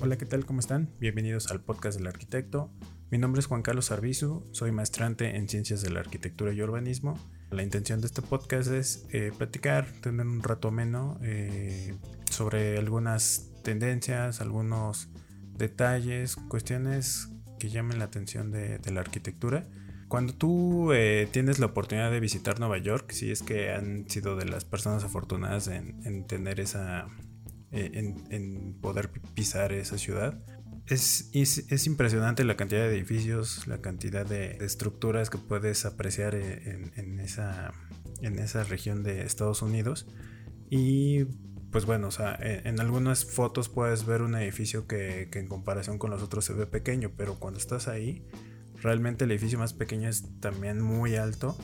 Hola, ¿qué tal? ¿Cómo están? Bienvenidos al podcast del arquitecto. Mi nombre es Juan Carlos Arbizu, soy maestrante en Ciencias de la Arquitectura y Urbanismo. La intención de este podcast es eh, platicar, tener un rato ameno eh, sobre algunas tendencias, algunos detalles, cuestiones que llamen la atención de, la arquitectura. Cuando tú eh, tienes la oportunidad de visitar Nueva York, si es que han sido de las personas afortunadas en tener esa eh, en, poder pisar esa ciudad. Es, es, impresionante la cantidad de edificios, la cantidad de, estructuras que puedes apreciar en, en, esa, en esa región de Estados Unidos. Y pues bueno, o sea, en, algunas fotos puedes ver un edificio que, que, en comparación con los otros se ve pequeño, pero cuando estás ahí, realmente el edificio más pequeño es también muy alto.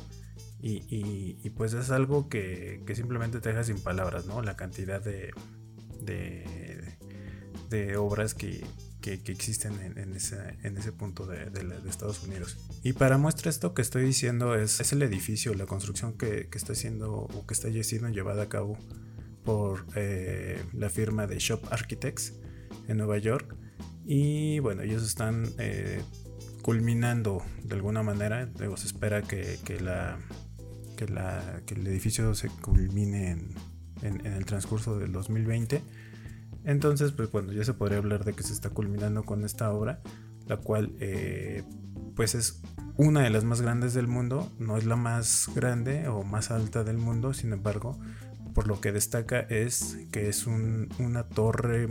Y, y, y pues es algo que, que, simplemente te deja sin palabras, ¿no? La cantidad de, de, obras que, existen en, ese, punto de, Estados Unidos. Y para muestra esto que estoy diciendo es, es el edificio, la construcción que, está siendo o que está siendo llevada a cabo por eh, la firma de Shop Architects en Nueva York. Y bueno, ellos están eh, culminando de alguna manera. Luego se espera que, la, que, la, que el edificio se culmine en en, el transcurso del 2020. Entonces, pues bueno, ya se podría hablar de que se está culminando con esta obra, la cual eh, pues es una de las más grandes del mundo, no es la más grande o más alta del mundo, sin embargo, por lo que destaca es que es una torre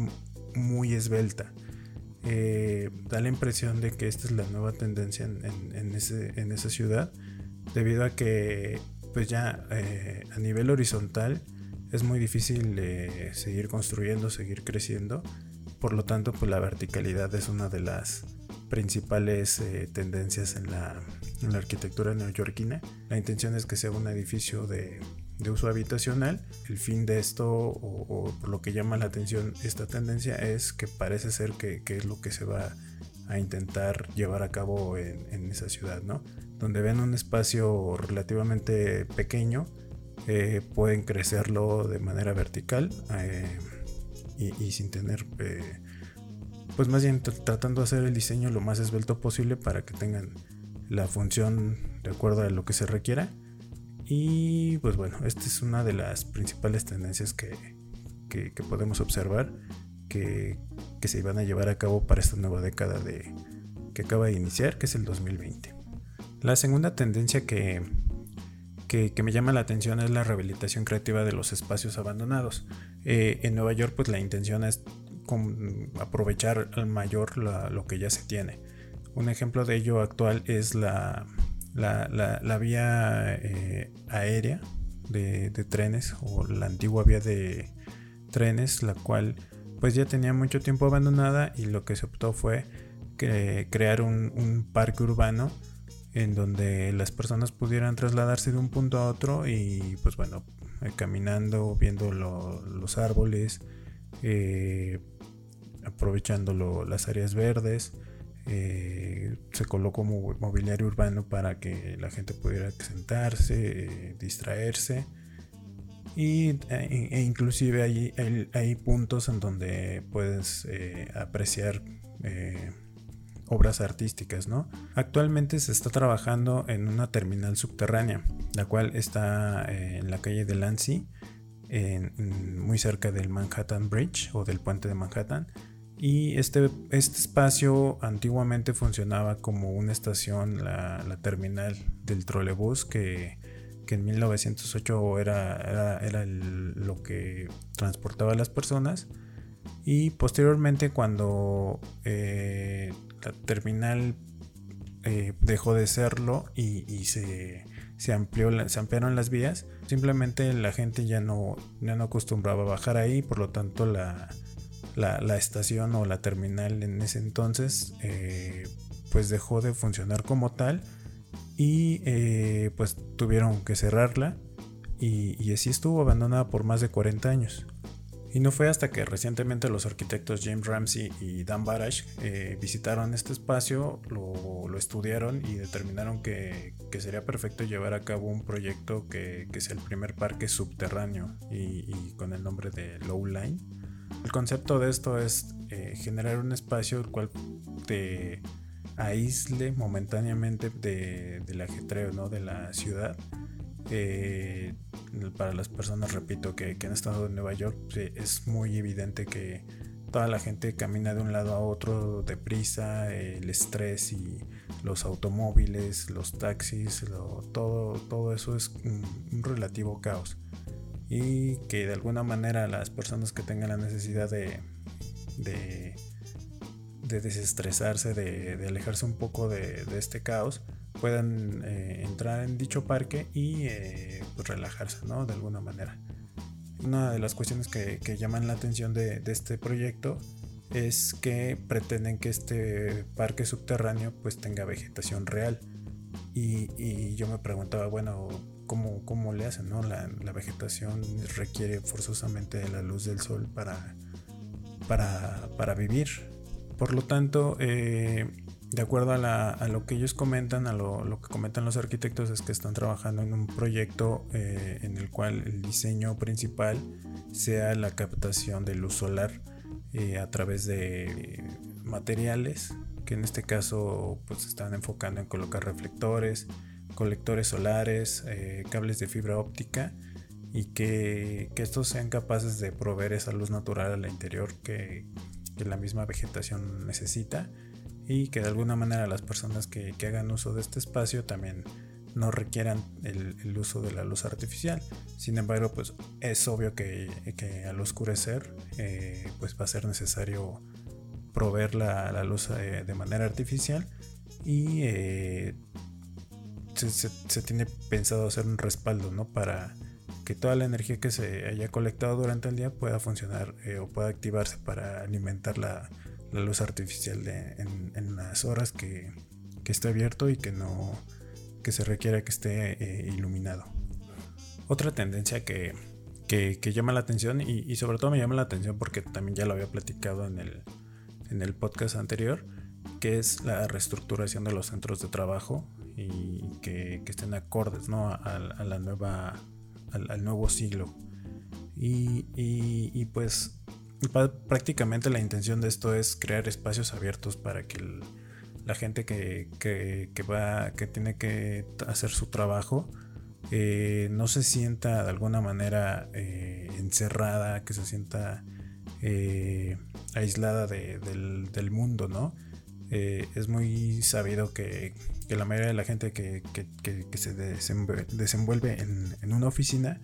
muy esbelta. Eh, da la impresión de que esta es la nueva tendencia en, esa ciudad, debido a que pues ya eh, a nivel horizontal es muy difícil eh, seguir construyendo, seguir creciendo. Por lo tanto, pues la verticalidad es una de las principales eh, tendencias en la, arquitectura neoyorquina. La intención es que sea un edificio de, uso habitacional. El fin de esto, o, por lo que llama la atención esta tendencia, es que parece ser que, es lo que se va a intentar llevar a cabo en, en esa ciudad, ¿no? Donde ven un espacio relativamente pequeño, eh, pueden crecerlo de manera vertical eh, y, sin tener, eh, pues más bien tratando de hacer el diseño lo más esbelto posible para que tengan la función de acuerdo a lo que se requiera. Y pues bueno, esta es una de las principales tendencias que, podemos observar que, que, se van a llevar a cabo para esta nueva década de, que acaba de iniciar, que es el 2020. La segunda tendencia que, que, me llama la atención es la rehabilitación creativa de los espacios abandonados. Eh, en Nueva York, pues la intención es aprovechar al mayor lo que ya se tiene. Un ejemplo de ello actual es la, la, vía eh, aérea de, trenes o la antigua vía de trenes, la cual pues ya tenía mucho tiempo abandonada y lo que se optó fue crear un parque urbano en donde las personas pudieran trasladarse de un punto a otro y pues bueno, eh, caminando, viendo los árboles, eh, aprovechando las áreas verdes. Eh, se colocó mobiliario urbano para que la gente pudiera sentarse, distraerse. Y, e, e inclusive hay, hay, puntos en donde puedes apreciar obras artísticas, ¿no? Actualmente se está trabajando en una terminal subterránea, la cual está eh, en la calle de Lancy, muy cerca del Manhattan Bridge o del puente de Manhattan. Y este, este espacio antiguamente funcionaba como una estación, la, terminal del trolebús que, en 1908 era, era, lo que transportaba a las personas. Y posteriormente cuando eh, la terminal eh, dejó de serlo y, se, amplió, se ampliaron las vías. Simplemente la gente ya no, ya no acostumbraba a bajar ahí, por lo tanto la, la, estación o la terminal en ese entonces eh, pues dejó de funcionar como tal y eh, pues tuvieron que cerrarla y, así estuvo abandonada por más de 40 años. Y no fue hasta que recientemente los arquitectos James Ramsey y Dan Barash eh, visitaron este espacio, lo, estudiaron y determinaron que, sería perfecto llevar a cabo un proyecto que, que sea el primer parque subterráneo y, con el nombre de Low Line. El concepto de esto es eh, generar un espacio el cual te aísle momentáneamente de, del ajetreo ¿no? de la ciudad. Eh, para las personas, repito, que, que han estado en Nueva York, es muy evidente que toda la gente camina de un lado a otro deprisa, el estrés y los automóviles, los taxis, todo, todo eso es un, relativo caos. Y que de alguna manera las personas que tengan la necesidad de, de, desestresarse, de, alejarse un poco de, este caos, puedan eh, entrar en dicho parque y eh, pues relajarse, ¿no? De alguna manera una de las cuestiones que, llaman la atención de, este proyecto es que pretenden que este parque subterráneo pues tenga vegetación real. Y, yo me preguntaba, bueno, ¿cómo, cómo le hacen? No? La, vegetación requiere forzosamente de la luz del sol para, para, vivir. Por lo tanto, eh, de acuerdo a, lo que ellos comentan, a lo, que comentan los arquitectos, es que están trabajando en un proyecto eh, en el cual el diseño principal sea la captación de luz solar eh, a través de materiales, que en este caso pues están enfocando en colocar reflectores, colectores solares, eh, cables de fibra óptica y que, estos sean capaces de proveer esa luz natural al interior que la misma vegetación necesita y que de alguna manera las personas que, hagan uso de este espacio también no requieran el, uso de la luz artificial. Sin embargo, pues es obvio que, al oscurecer eh, pues va a ser necesario proveer la, luz eh, de manera artificial y eh, se, tiene pensado hacer un respaldo ¿no? para que toda la energía que se haya colectado durante el día pueda funcionar o pueda activarse para alimentar la, la luz artificial en, las horas que, esté abierto y que no que se requiera que esté eh, iluminado. Otra tendencia que, llama la atención y, sobre todo me llama la atención porque también ya lo había platicado en el, en el podcast anterior, que es la reestructuración de los centros de trabajo y que, estén acordes ¿no? a, la nueva, al, nuevo siglo. Y, y pues prácticamente la intención de esto es crear espacios abiertos para que la gente que, va, que tiene que hacer su trabajo, eh, no se sienta de alguna manera eh, encerrada, que se sienta eh, aislada del, mundo, ¿no? es muy sabido que, la mayoría de la gente que, se desenvuelve en, en, una oficina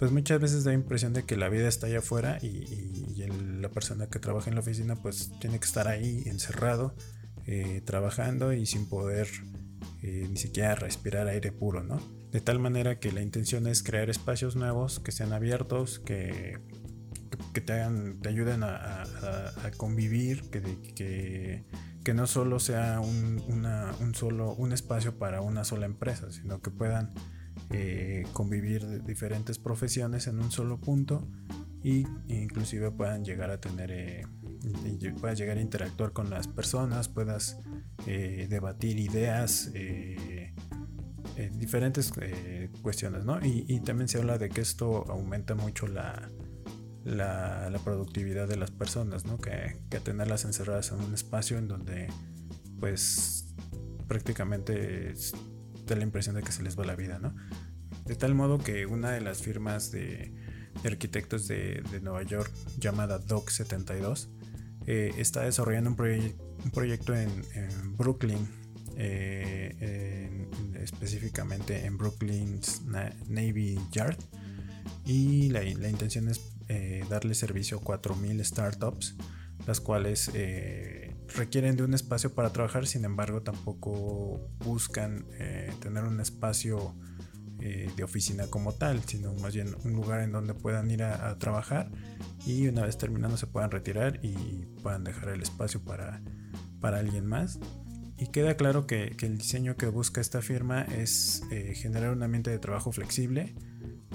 pues muchas veces da impresión de que la vida está allá afuera y, la persona que trabaja en la oficina pues tiene que estar ahí encerrado, eh, trabajando y sin poder eh, ni siquiera respirar aire puro, ¿no? De tal manera que la intención es crear espacios nuevos que sean abiertos, que, te, hagan, te ayuden a, convivir, que, que, no solo sea un, un, solo, un espacio para una sola empresa, sino que puedan eh, convivir diferentes profesiones en un solo punto y inclusive puedan llegar a tener eh, puedas llegar a interactuar con las personas puedas eh, debatir ideas diferentes cuestiones ¿no? Y, también se habla de que esto aumenta mucho la, la, productividad de las personas ¿no? que, que tenerlas encerradas en un espacio en donde pues prácticamente da la impresión de que se les va la vida, ¿no? De tal modo que una de las firmas de, arquitectos de, Nueva York llamada Doc72 eh, está desarrollando un, un proyecto en, Brooklyn, eh, específicamente en Brooklyn's Navy Yard. Y la, intención es eh, darle servicio a 4.000 startups, las cuales requieren de un espacio para trabajar, sin embargo tampoco buscan eh, tener un espacio eh, de oficina como tal, sino más bien un lugar en donde puedan ir a, trabajar y una vez terminando se puedan retirar y puedan dejar el espacio para, para alguien más. Y queda claro que, el diseño que busca esta firma es eh, generar un ambiente de trabajo flexible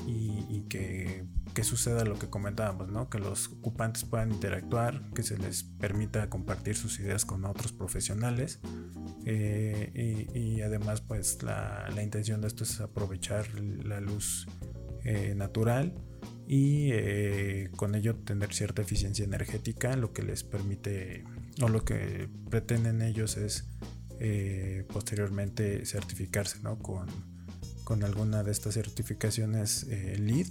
y que que suceda lo que comentábamos. Que los ocupantes puedan interactuar, que se les permita compartir sus ideas con otros profesionales eh, y, además pues la, intención de esto es aprovechar la luz eh, natural y eh, con ello tener cierta eficiencia energética, lo que les permite o lo que pretenden ellos es posteriormente certificarse con, alguna de estas certificaciones LEED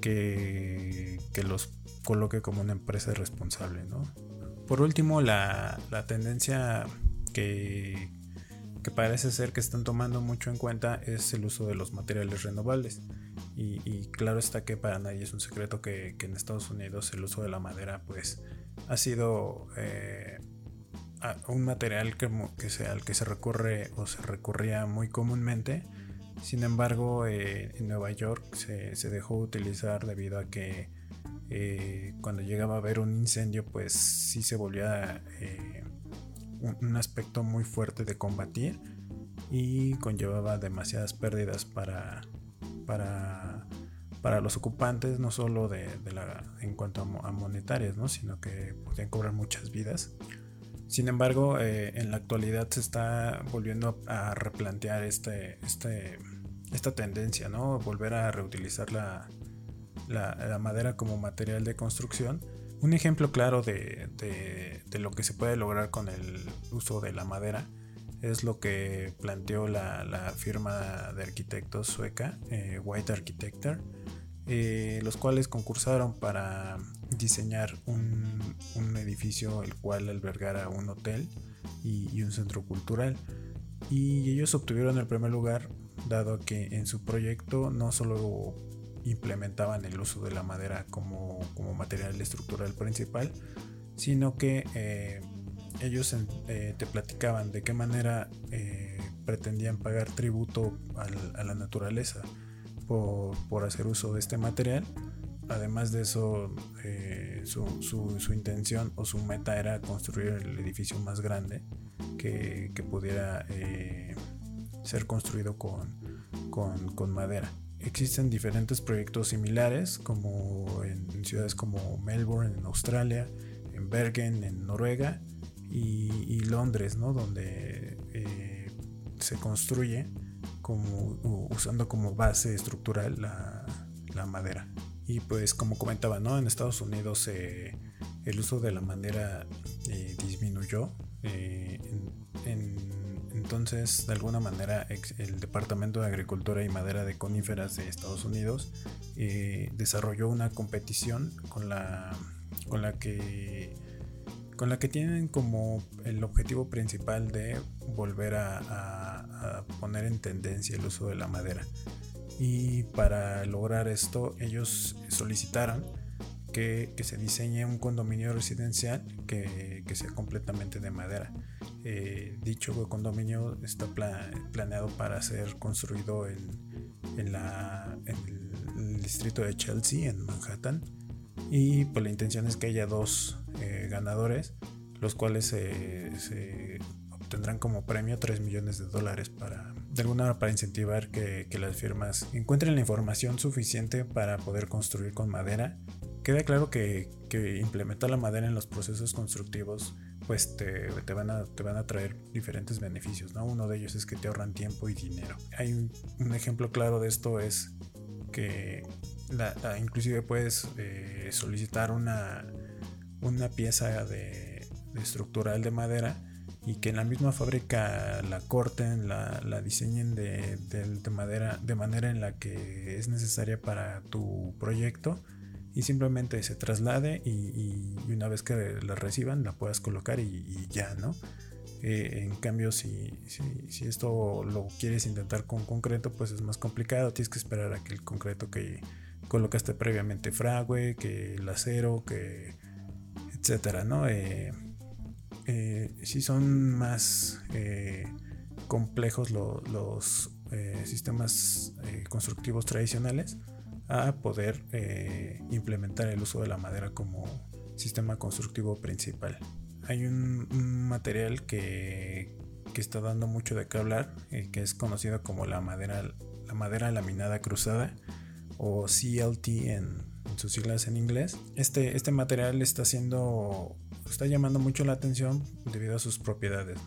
que, que, los coloque como una empresa responsable. ¿no? Por último, la, la tendencia que, que parece ser que están tomando mucho en cuenta es el uso de los materiales renovables. Y, claro está que para nadie es un secreto que, en Estados Unidos el uso de la madera pues ha sido eh, un material que, que al que se recurre o se recurría muy comúnmente. Sin embargo, eh, en Nueva York se, dejó utilizar debido a que eh, cuando llegaba a haber un incendio pues sí se volvía un aspecto muy fuerte de combatir y conllevaba demasiadas pérdidas para, para, para los ocupantes, no solo de, la, en cuanto a, monetarias, ¿no? sino que podían cobrar muchas vidas. Sin embargo, eh, en la actualidad se está volviendo a replantear este, este, esta tendencia, ¿no? Volver a reutilizar la, la, madera como material de construcción. Un ejemplo claro de, de, lo que se puede lograr con el uso de la madera es lo que planteó la, firma de arquitectos sueca, eh, White Architecture, eh, los cuales concursaron para diseñar un, edificio el cual albergara un hotel y, un centro cultural. Y ellos obtuvieron el primer lugar dado que en su proyecto no solo implementaban el uso de la madera como, material estructural principal, sino que eh, ellos eh, te platicaban de qué manera eh, pretendían pagar tributo a la naturaleza por, hacer uso de este material. Además de eso, eh, su, intención o su meta era construir el edificio más grande que, pudiera ser construido con, madera. Existen diferentes proyectos similares, como en ciudades como Melbourne, en Australia, en Bergen, en Noruega, y, Londres, ¿no? Donde eh, se construye usando como base estructural la, madera. Y pues como comentaba, ¿no? En Estados Unidos eh, el uso de la madera eh, disminuyó. entonces, de alguna manera, el Departamento de Agricultura y Madera de Coníferas de Estados Unidos desarrolló una competición con la, con la que con la que tienen como el objetivo principal de volver a, poner en tendencia el uso de la madera. Y para lograr esto ellos solicitaron que, se diseñe un condominio residencial que, sea completamente de madera. Eh, dicho condominio está planeado para ser construido en, en, el, distrito de Chelsea, en Manhattan. Y pues la intención es que haya dos eh, ganadores, los cuales se, obtendrán como premio 3 millones de dólares para, de alguna para incentivar que, las firmas encuentren la información suficiente para poder construir con madera. Queda claro que, implementar la madera en los procesos constructivos pues te, van, a, te van a traer diferentes beneficios, ¿no? Uno de ellos es que te ahorran tiempo y dinero. Hay un, ejemplo claro de esto es que inclusive puedes eh, solicitar una, una pieza de, estructural de madera y que en la misma fábrica la corten, la, diseñen de, madera de manera en la que es necesaria para tu proyecto y simplemente se traslade y, una vez que la reciban la puedas colocar y, ya, ¿no? Eh, en cambio, si, si, esto lo quieres intentar con concreto, pues es más complicado. Tienes que esperar a que el concreto que colocaste previamente frague, que el acero, que etcétera, ¿no? Eh, eh, si son más eh, complejos los sistemas constructivos tradicionales a poder implementar el uso de la madera como sistema constructivo principal. Hay un, material que, que, está dando mucho de qué hablar, que es conocido como la madera, la madera laminada cruzada o CLT en, sus siglas en inglés. Este, este material está está llamando mucho la atención debido a sus propiedades,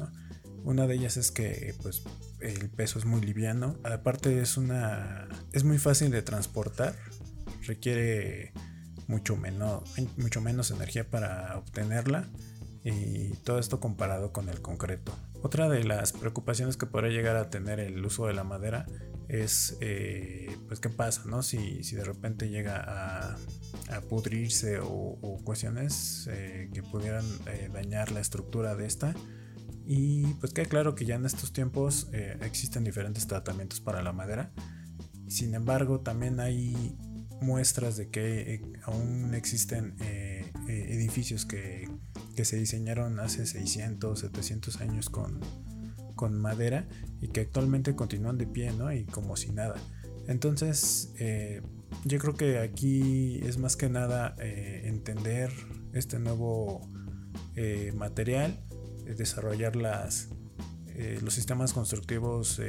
Una de ellas es que pues el peso es muy liviano, aparte es una es muy fácil de transportar requiere mucho menos, mucho menos energía para obtenerla y todo esto comparado con el concreto. Otra de las preocupaciones que podría llegar a tener el uso de la madera es eh, pues qué pasa, ¿no? Si, de repente llega a, pudrirse o, cuestiones eh, que pudieran eh, dañar la estructura de esta. Y pues queda claro que ya en estos tiempos existen diferentes tratamientos para la madera. Sin embargo, también hay muestras de que aún existen edificios que, que se diseñaron hace 600, 700 años con, con madera y que actualmente continúan de pie, ¿no? Y como si nada. Entonces, eh, yo creo que aquí es más que nada eh, entender este nuevo eh, material, desarrollar las, los sistemas constructivos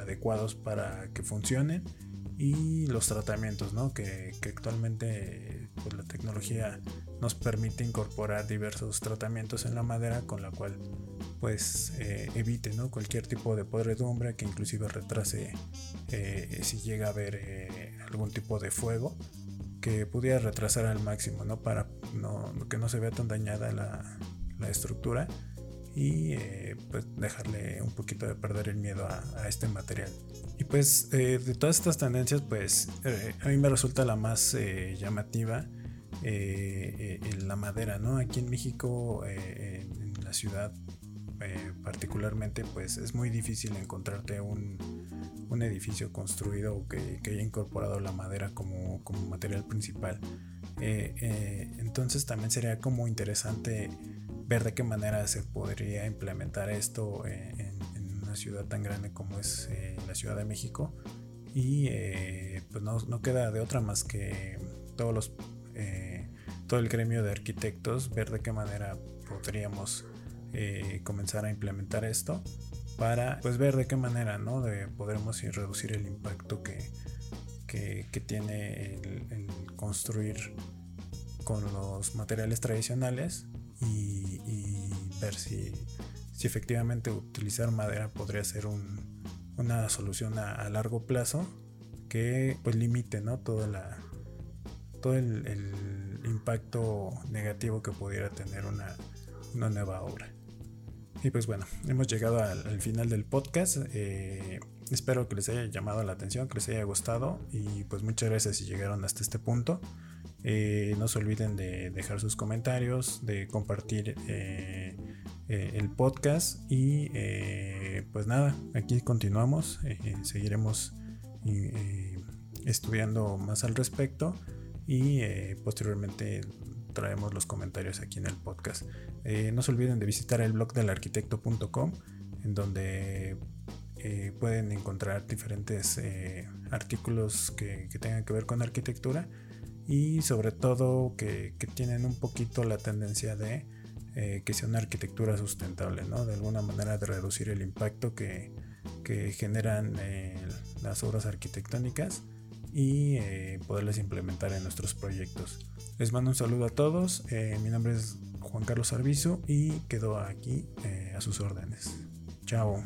adecuados para que funcionen y los tratamientos, ¿no? Que, actualmente pues, la tecnología nos permite incorporar diversos tratamientos en la madera con la cual pues eh, evite ¿no? cualquier tipo de podredumbre que inclusive retrase eh, si llega a haber eh, algún tipo de fuego que pudiera retrasar al máximo ¿no? para no, que no se vea tan dañada la, la estructura y pues dejarle un poquito de perder el miedo a, a este material y pues de todas estas tendencias pues a mí me resulta la más llamativa la madera no aquí en México en la ciudad eh, particularmente pues es muy difícil encontrarte un, edificio construido que, haya incorporado la madera como, material principal. Eh, eh, entonces también sería como interesante ver de qué manera se podría implementar esto en, una ciudad tan grande como es la Ciudad de México. Y pues no, no, queda de otra más que todos los, todo el gremio de arquitectos ver de qué manera podríamos eh, comenzar a implementar esto para pues ver de qué manera ¿no? de podremos reducir el impacto que, que, tiene el, construir con los materiales tradicionales y, ver si, si, efectivamente utilizar madera podría ser un, una solución a, largo plazo que pues limite ¿no? todo, la, todo el, el impacto negativo que pudiera tener una, una nueva obra. Y pues bueno, hemos llegado al, final del podcast. Eh, espero que les haya llamado la atención, que les haya gustado. Y pues muchas gracias si llegaron hasta este punto. Eh, no se olviden de dejar sus comentarios, de compartir eh, el podcast. Y pues nada, aquí continuamos. seguiremos estudiando más al respecto. Y posteriormente traemos los comentarios aquí en el podcast. Eh, no se olviden de visitar el blog del arquitecto.com en donde eh, pueden encontrar diferentes eh, artículos que, tengan que ver con arquitectura y sobre todo que, tienen un poquito la tendencia de que sea una arquitectura sustentable, ¿no? de alguna manera de reducir el impacto que, que generan las obras arquitectónicas y poderlas implementar en nuestros proyectos. Les mando un saludo a todos. Eh, mi nombre es Juan Carlos Arbizu y quedo aquí eh, a sus órdenes. Chao.